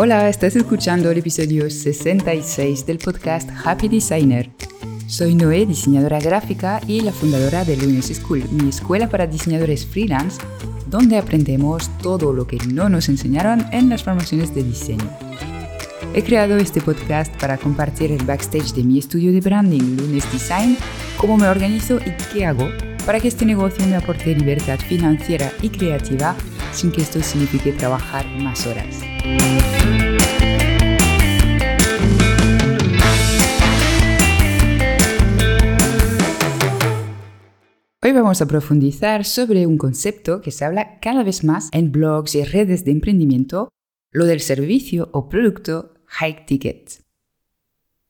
Hola, estás escuchando el episodio 66 del podcast Happy Designer. Soy Noé, diseñadora gráfica y la fundadora de Lunes School, mi escuela para diseñadores freelance, donde aprendemos todo lo que no nos enseñaron en las formaciones de diseño. He creado este podcast para compartir el backstage de mi estudio de branding Lunes Design, cómo me organizo y qué hago para que este negocio me aporte libertad financiera y creativa sin que esto signifique trabajar más horas. Hoy vamos a profundizar sobre un concepto que se habla cada vez más en blogs y redes de emprendimiento, lo del servicio o producto high ticket.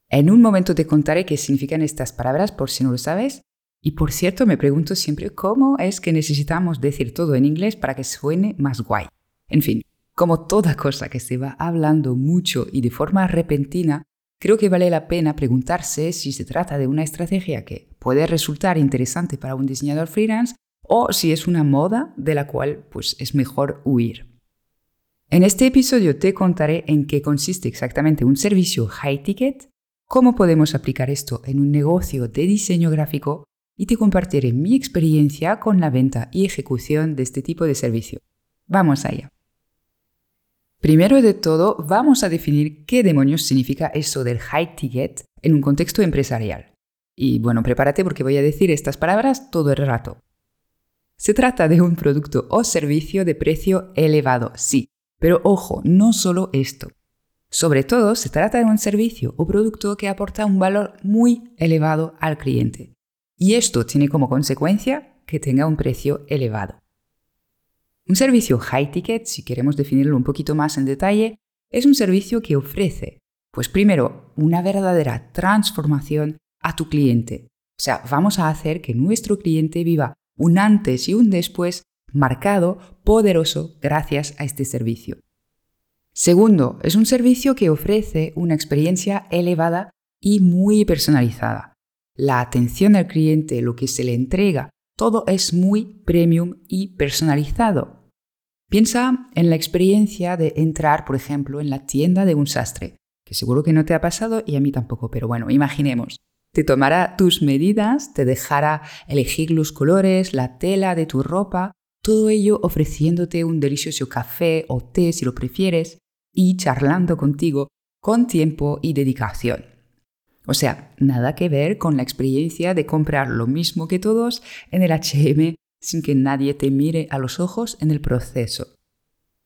En un momento te contaré qué significan estas palabras por si no lo sabes. Y por cierto, me pregunto siempre cómo es que necesitamos decir todo en inglés para que suene más guay. En fin, como toda cosa que se va hablando mucho y de forma repentina, creo que vale la pena preguntarse si se trata de una estrategia que puede resultar interesante para un diseñador freelance o si es una moda de la cual pues es mejor huir. En este episodio te contaré en qué consiste exactamente un servicio high ticket, cómo podemos aplicar esto en un negocio de diseño gráfico y te compartiré mi experiencia con la venta y ejecución de este tipo de servicio. Vamos allá. Primero de todo, vamos a definir qué demonios significa eso del high ticket en un contexto empresarial. Y bueno, prepárate porque voy a decir estas palabras todo el rato. Se trata de un producto o servicio de precio elevado, sí, pero ojo, no solo esto. Sobre todo, se trata de un servicio o producto que aporta un valor muy elevado al cliente. Y esto tiene como consecuencia que tenga un precio elevado. Un servicio high ticket, si queremos definirlo un poquito más en detalle, es un servicio que ofrece, pues primero, una verdadera transformación a tu cliente. O sea, vamos a hacer que nuestro cliente viva un antes y un después marcado, poderoso, gracias a este servicio. Segundo, es un servicio que ofrece una experiencia elevada y muy personalizada. La atención al cliente, lo que se le entrega, todo es muy premium y personalizado. Piensa en la experiencia de entrar, por ejemplo, en la tienda de un sastre, que seguro que no te ha pasado y a mí tampoco, pero bueno, imaginemos. Te tomará tus medidas, te dejará elegir los colores, la tela de tu ropa, todo ello ofreciéndote un delicioso café o té si lo prefieres y charlando contigo con tiempo y dedicación. O sea, nada que ver con la experiencia de comprar lo mismo que todos en el HM sin que nadie te mire a los ojos en el proceso.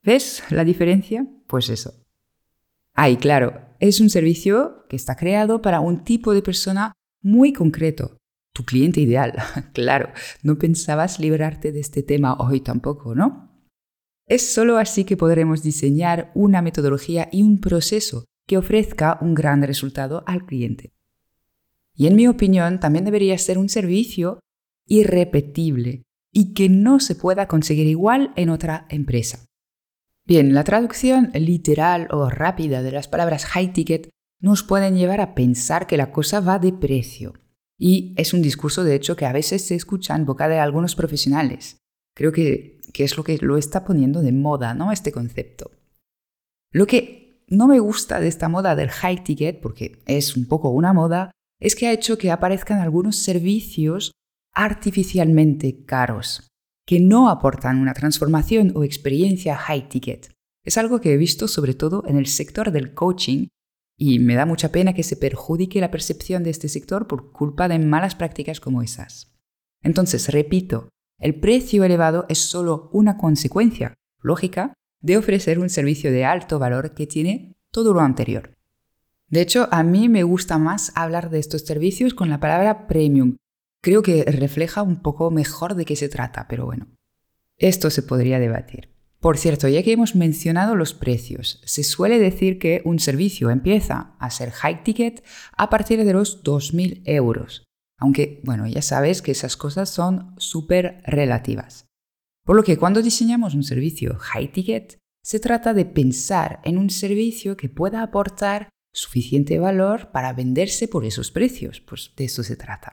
¿Ves la diferencia? Pues eso. Ay, claro, es un servicio que está creado para un tipo de persona muy concreto, tu cliente ideal. claro, no pensabas librarte de este tema hoy tampoco, ¿no? Es solo así que podremos diseñar una metodología y un proceso que ofrezca un gran resultado al cliente. Y en mi opinión, también debería ser un servicio irrepetible, y que no se pueda conseguir igual en otra empresa. Bien, la traducción literal o rápida de las palabras high ticket nos pueden llevar a pensar que la cosa va de precio. Y es un discurso, de hecho, que a veces se escucha en boca de algunos profesionales. Creo que, que es lo que lo está poniendo de moda, ¿no? Este concepto. Lo que no me gusta de esta moda del high ticket, porque es un poco una moda, es que ha hecho que aparezcan algunos servicios artificialmente caros, que no aportan una transformación o experiencia high ticket. Es algo que he visto sobre todo en el sector del coaching y me da mucha pena que se perjudique la percepción de este sector por culpa de malas prácticas como esas. Entonces, repito, el precio elevado es solo una consecuencia lógica de ofrecer un servicio de alto valor que tiene todo lo anterior. De hecho, a mí me gusta más hablar de estos servicios con la palabra premium, creo que refleja un poco mejor de qué se trata, pero bueno, esto se podría debatir. Por cierto, ya que hemos mencionado los precios, se suele decir que un servicio empieza a ser high ticket a partir de los 2.000 euros, aunque, bueno, ya sabes que esas cosas son súper relativas. Por lo que cuando diseñamos un servicio high ticket, se trata de pensar en un servicio que pueda aportar suficiente valor para venderse por esos precios, pues de eso se trata.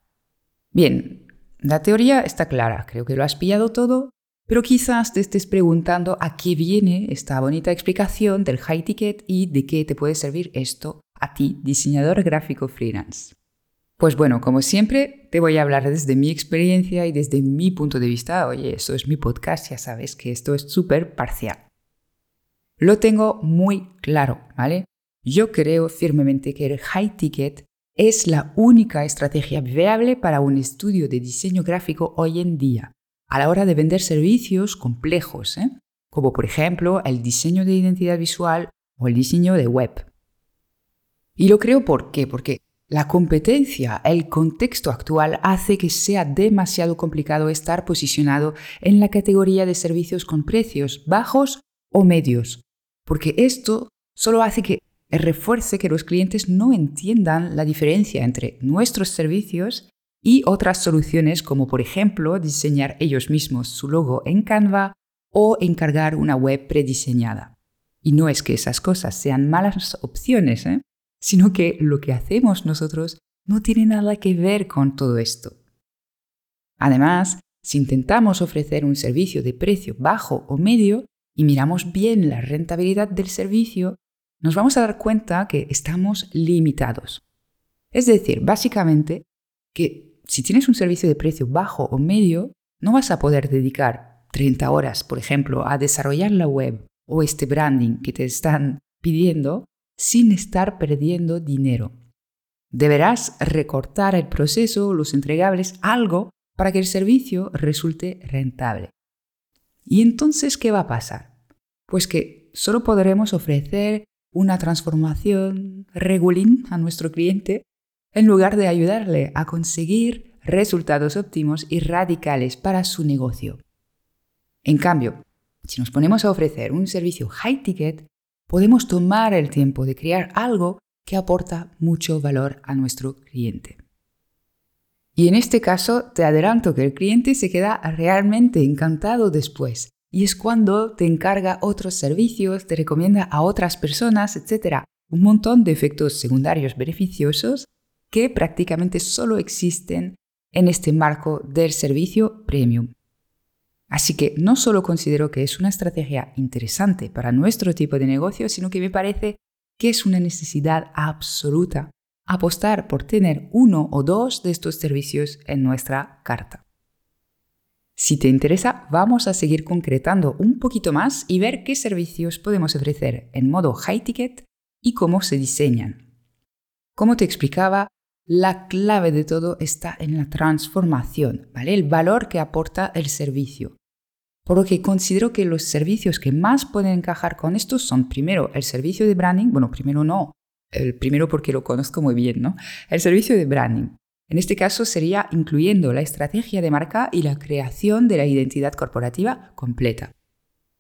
Bien, la teoría está clara, creo que lo has pillado todo, pero quizás te estés preguntando a qué viene esta bonita explicación del high ticket y de qué te puede servir esto a ti, diseñador gráfico freelance. Pues bueno, como siempre, te voy a hablar desde mi experiencia y desde mi punto de vista. Oye, eso es mi podcast, ya sabes que esto es súper parcial. Lo tengo muy claro, ¿vale? Yo creo firmemente que el high ticket es la única estrategia viable para un estudio de diseño gráfico hoy en día, a la hora de vender servicios complejos, ¿eh? como por ejemplo el diseño de identidad visual o el diseño de web. Y lo creo ¿por qué? Porque la competencia, el contexto actual hace que sea demasiado complicado estar posicionado en la categoría de servicios con precios bajos o medios, porque esto solo hace que refuerce que los clientes no entiendan la diferencia entre nuestros servicios y otras soluciones como por ejemplo diseñar ellos mismos su logo en Canva o encargar una web prediseñada. Y no es que esas cosas sean malas opciones, ¿eh? Sino que lo que hacemos nosotros no tiene nada que ver con todo esto. Además, si intentamos ofrecer un servicio de precio bajo o medio y miramos bien la rentabilidad del servicio, nos vamos a dar cuenta que estamos limitados. Es decir, básicamente que si tienes un servicio de precio bajo o medio, no vas a poder dedicar 30 horas, por ejemplo, a desarrollar la web o este branding que te están pidiendo sin estar perdiendo dinero. Deberás recortar el proceso, los entregables, algo para que el servicio resulte rentable. ¿Y entonces qué va a pasar? Pues que solo podremos ofrecer una transformación regulín a nuestro cliente en lugar de ayudarle a conseguir resultados óptimos y radicales para su negocio. En cambio, si nos ponemos a ofrecer un servicio high ticket, podemos tomar el tiempo de crear algo que aporta mucho valor a nuestro cliente. Y en este caso te adelanto que el cliente se queda realmente encantado después. Y es cuando te encarga otros servicios, te recomienda a otras personas, etc. Un montón de efectos secundarios beneficiosos que prácticamente solo existen en este marco del servicio premium. Así que no solo considero que es una estrategia interesante para nuestro tipo de negocio, sino que me parece que es una necesidad absoluta apostar por tener uno o dos de estos servicios en nuestra carta. Si te interesa, vamos a seguir concretando un poquito más y ver qué servicios podemos ofrecer en modo high ticket y cómo se diseñan. Como te explicaba, la clave de todo está en la transformación, ¿vale? El valor que aporta el servicio. Por lo que considero que los servicios que más pueden encajar con esto son primero el servicio de branding, bueno, primero no, el primero porque lo conozco muy bien, ¿no? El servicio de branding. En este caso sería incluyendo la estrategia de marca y la creación de la identidad corporativa completa.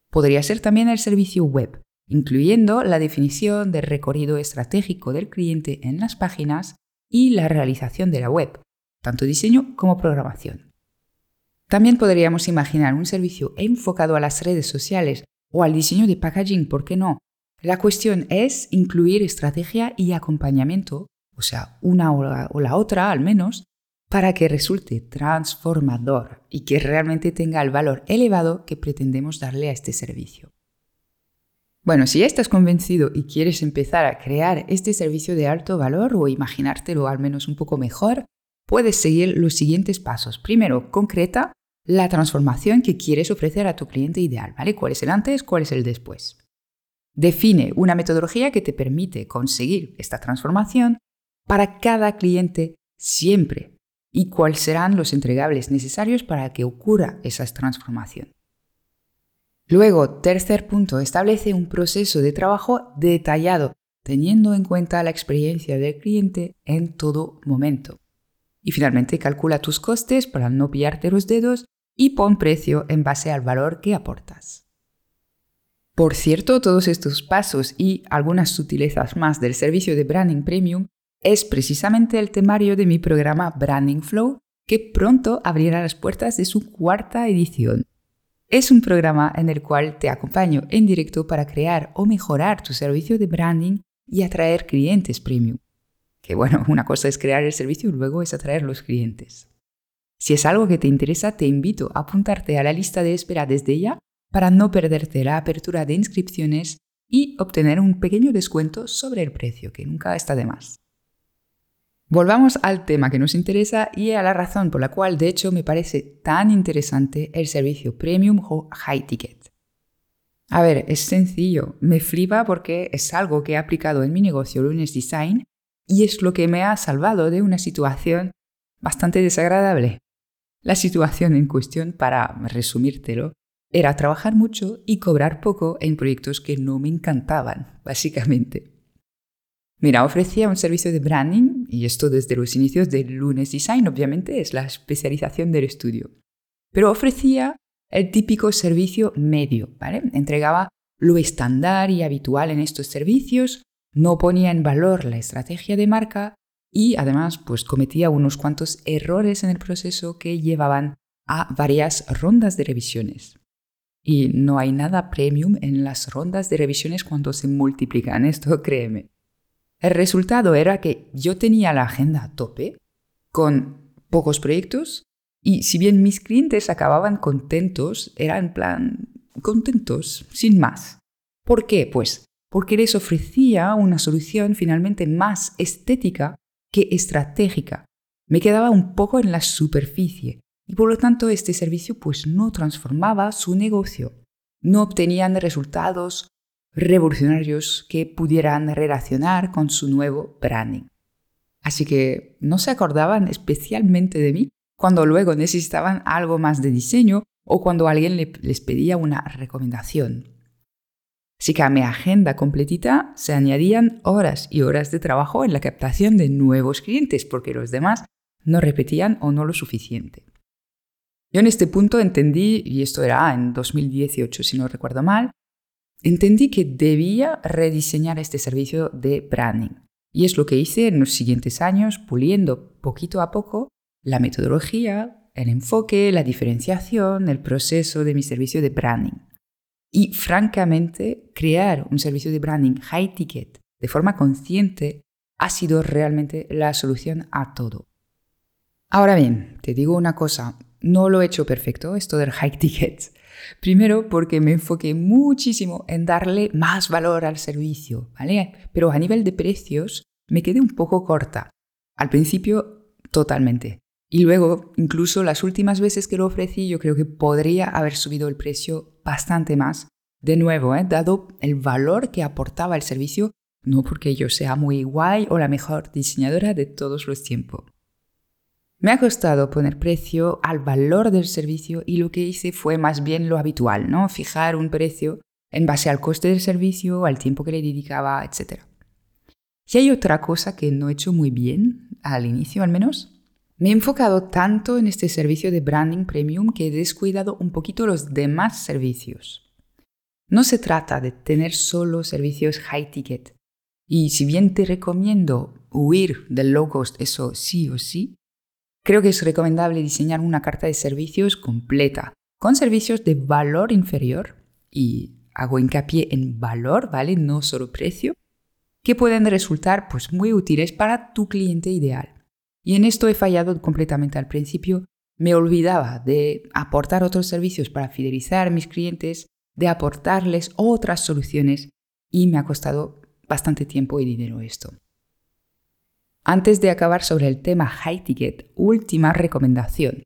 Podría ser también el servicio web, incluyendo la definición del recorrido estratégico del cliente en las páginas y la realización de la web, tanto diseño como programación. También podríamos imaginar un servicio enfocado a las redes sociales o al diseño de packaging, ¿por qué no? La cuestión es incluir estrategia y acompañamiento, o sea, una o la, otra al menos, para que resulte transformador y que realmente tenga el valor elevado que pretendemos darle a este servicio. Bueno, si ya estás convencido y quieres empezar a crear este servicio de alto valor o imaginártelo al menos un poco mejor, puedes seguir los siguientes pasos. Primero, concreta la transformación que quieres ofrecer a tu cliente ideal, ¿vale? ¿Cuál es el antes, cuál es el después? Define una metodología que te permite conseguir esta transformación para cada cliente siempre y cuáles serán los entregables necesarios para que ocurra esa transformación. Luego, tercer punto, establece un proceso de trabajo detallado, teniendo en cuenta la experiencia del cliente en todo momento. Y finalmente, calcula tus costes para no pillarte los dedos y pon precio en base al valor que aportas. Por cierto, todos estos pasos y algunas sutilezas más del servicio de Branding Premium es precisamente el temario de mi programa Branding Flow, que pronto abrirá las puertas de su cuarta edición. Es un programa en el cual te acompaño en directo para crear o mejorar tu servicio de branding y atraer clientes premium. Que bueno, una cosa es crear el servicio y luego es atraer los clientes. Si es algo que te interesa, te invito a apuntarte a la lista de espera desde ya para no perderte la apertura de inscripciones y obtener un pequeño descuento sobre el precio, que nunca está de más. Volvamos al tema que nos interesa y a la razón por la cual de hecho me parece tan interesante el servicio Premium o High Ticket. A ver, es sencillo, me flipa porque es algo que he aplicado en mi negocio Lunes Design y es lo que me ha salvado de una situación bastante desagradable. La situación en cuestión, para resumírtelo, era trabajar mucho y cobrar poco en proyectos que no me encantaban, básicamente. Mira, ofrecía un servicio de branding, y esto desde los inicios del Lunes Design, obviamente, es la especialización del estudio. Pero ofrecía el típico servicio medio. Entregaba lo estándar y habitual en estos servicios, no ponía en valor la estrategia de marca y además pues cometía unos cuantos errores en el proceso que llevaban a varias rondas de revisiones. Y no hay nada premium en las rondas de revisiones cuando se multiplican, esto créeme. El resultado era que yo tenía la agenda a tope, con pocos proyectos, y si bien mis clientes acababan contentos, eran plan contentos, sin más. ¿Por qué? Pues porque les ofrecía una solución finalmente más estética que estratégica. Me quedaba un poco en la superficie y por lo tanto este servicio pues no transformaba su negocio. No obtenían resultados revolucionarios que pudieran relacionar con su nuevo branding. Así que no se acordaban especialmente de mí cuando luego necesitaban algo más de diseño o cuando alguien les pedía una recomendación. Así que a mi agenda completita se añadían horas y horas de trabajo en la captación de nuevos clientes porque los demás no repetían o no lo suficiente. Yo en este punto entendí, y esto era en 2018 si no recuerdo mal, entendí que debía rediseñar este servicio de branding. Y es lo que hice en los siguientes años, puliendo poquito a poco la metodología, el enfoque, la diferenciación, el proceso de mi servicio de branding. Y francamente, crear un servicio de branding high ticket de forma consciente ha sido realmente la solución a todo. Ahora bien, te digo una cosa, no lo he hecho perfecto esto del high ticket. Primero porque me enfoqué muchísimo en darle más valor al servicio, ¿vale? Pero a nivel de precios me quedé un poco corta. Al principio, totalmente. Y luego, incluso las últimas veces que lo ofrecí, yo creo que podría haber subido el precio bastante más. De nuevo, ¿eh? dado el valor que aportaba el servicio, no porque yo sea muy guay o la mejor diseñadora de todos los tiempos. Me ha costado poner precio al valor del servicio y lo que hice fue más bien lo habitual, ¿no? Fijar un precio en base al coste del servicio, al tiempo que le dedicaba, etc. Y hay otra cosa que no he hecho muy bien, al inicio al menos. Me he enfocado tanto en este servicio de branding premium que he descuidado un poquito los demás servicios. No se trata de tener solo servicios high ticket. Y si bien te recomiendo huir del low cost, eso sí o sí, Creo que es recomendable diseñar una carta de servicios completa, con servicios de valor inferior, y hago hincapié en valor, ¿vale? No solo precio, que pueden resultar pues, muy útiles para tu cliente ideal. Y en esto he fallado completamente al principio. Me olvidaba de aportar otros servicios para fidelizar a mis clientes, de aportarles otras soluciones y me ha costado bastante tiempo y dinero esto. Antes de acabar sobre el tema high ticket, última recomendación.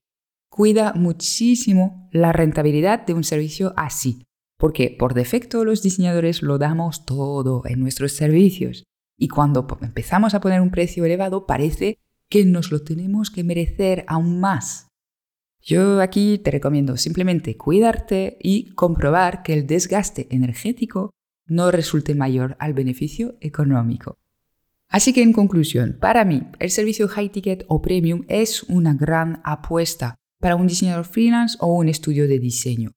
Cuida muchísimo la rentabilidad de un servicio así, porque por defecto los diseñadores lo damos todo en nuestros servicios y cuando empezamos a poner un precio elevado parece que nos lo tenemos que merecer aún más. Yo aquí te recomiendo simplemente cuidarte y comprobar que el desgaste energético no resulte mayor al beneficio económico. Así que en conclusión, para mí, el servicio high ticket o premium es una gran apuesta para un diseñador freelance o un estudio de diseño.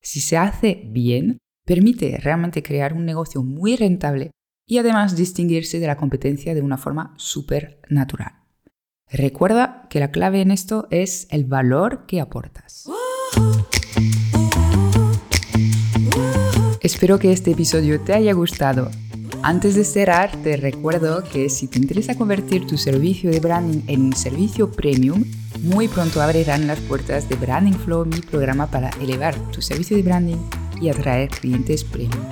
Si se hace bien, permite realmente crear un negocio muy rentable y además distinguirse de la competencia de una forma súper natural. Recuerda que la clave en esto es el valor que aportas. Espero que este episodio te haya gustado antes de cerrar, te recuerdo que si te interesa convertir tu servicio de branding en un servicio premium, Muy pronto abrirán las puertas de Branding Flow, mi programa para elevar tu servicio de branding y atraer clientes premium.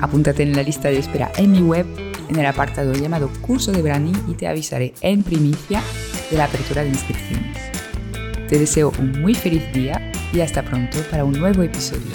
Apúntate en la lista de espera en mi web, en el apartado llamado Curso de Branding y te avisaré en primicia de la apertura de inscripciones. Te deseo un muy feliz día y hasta pronto para un nuevo episodio.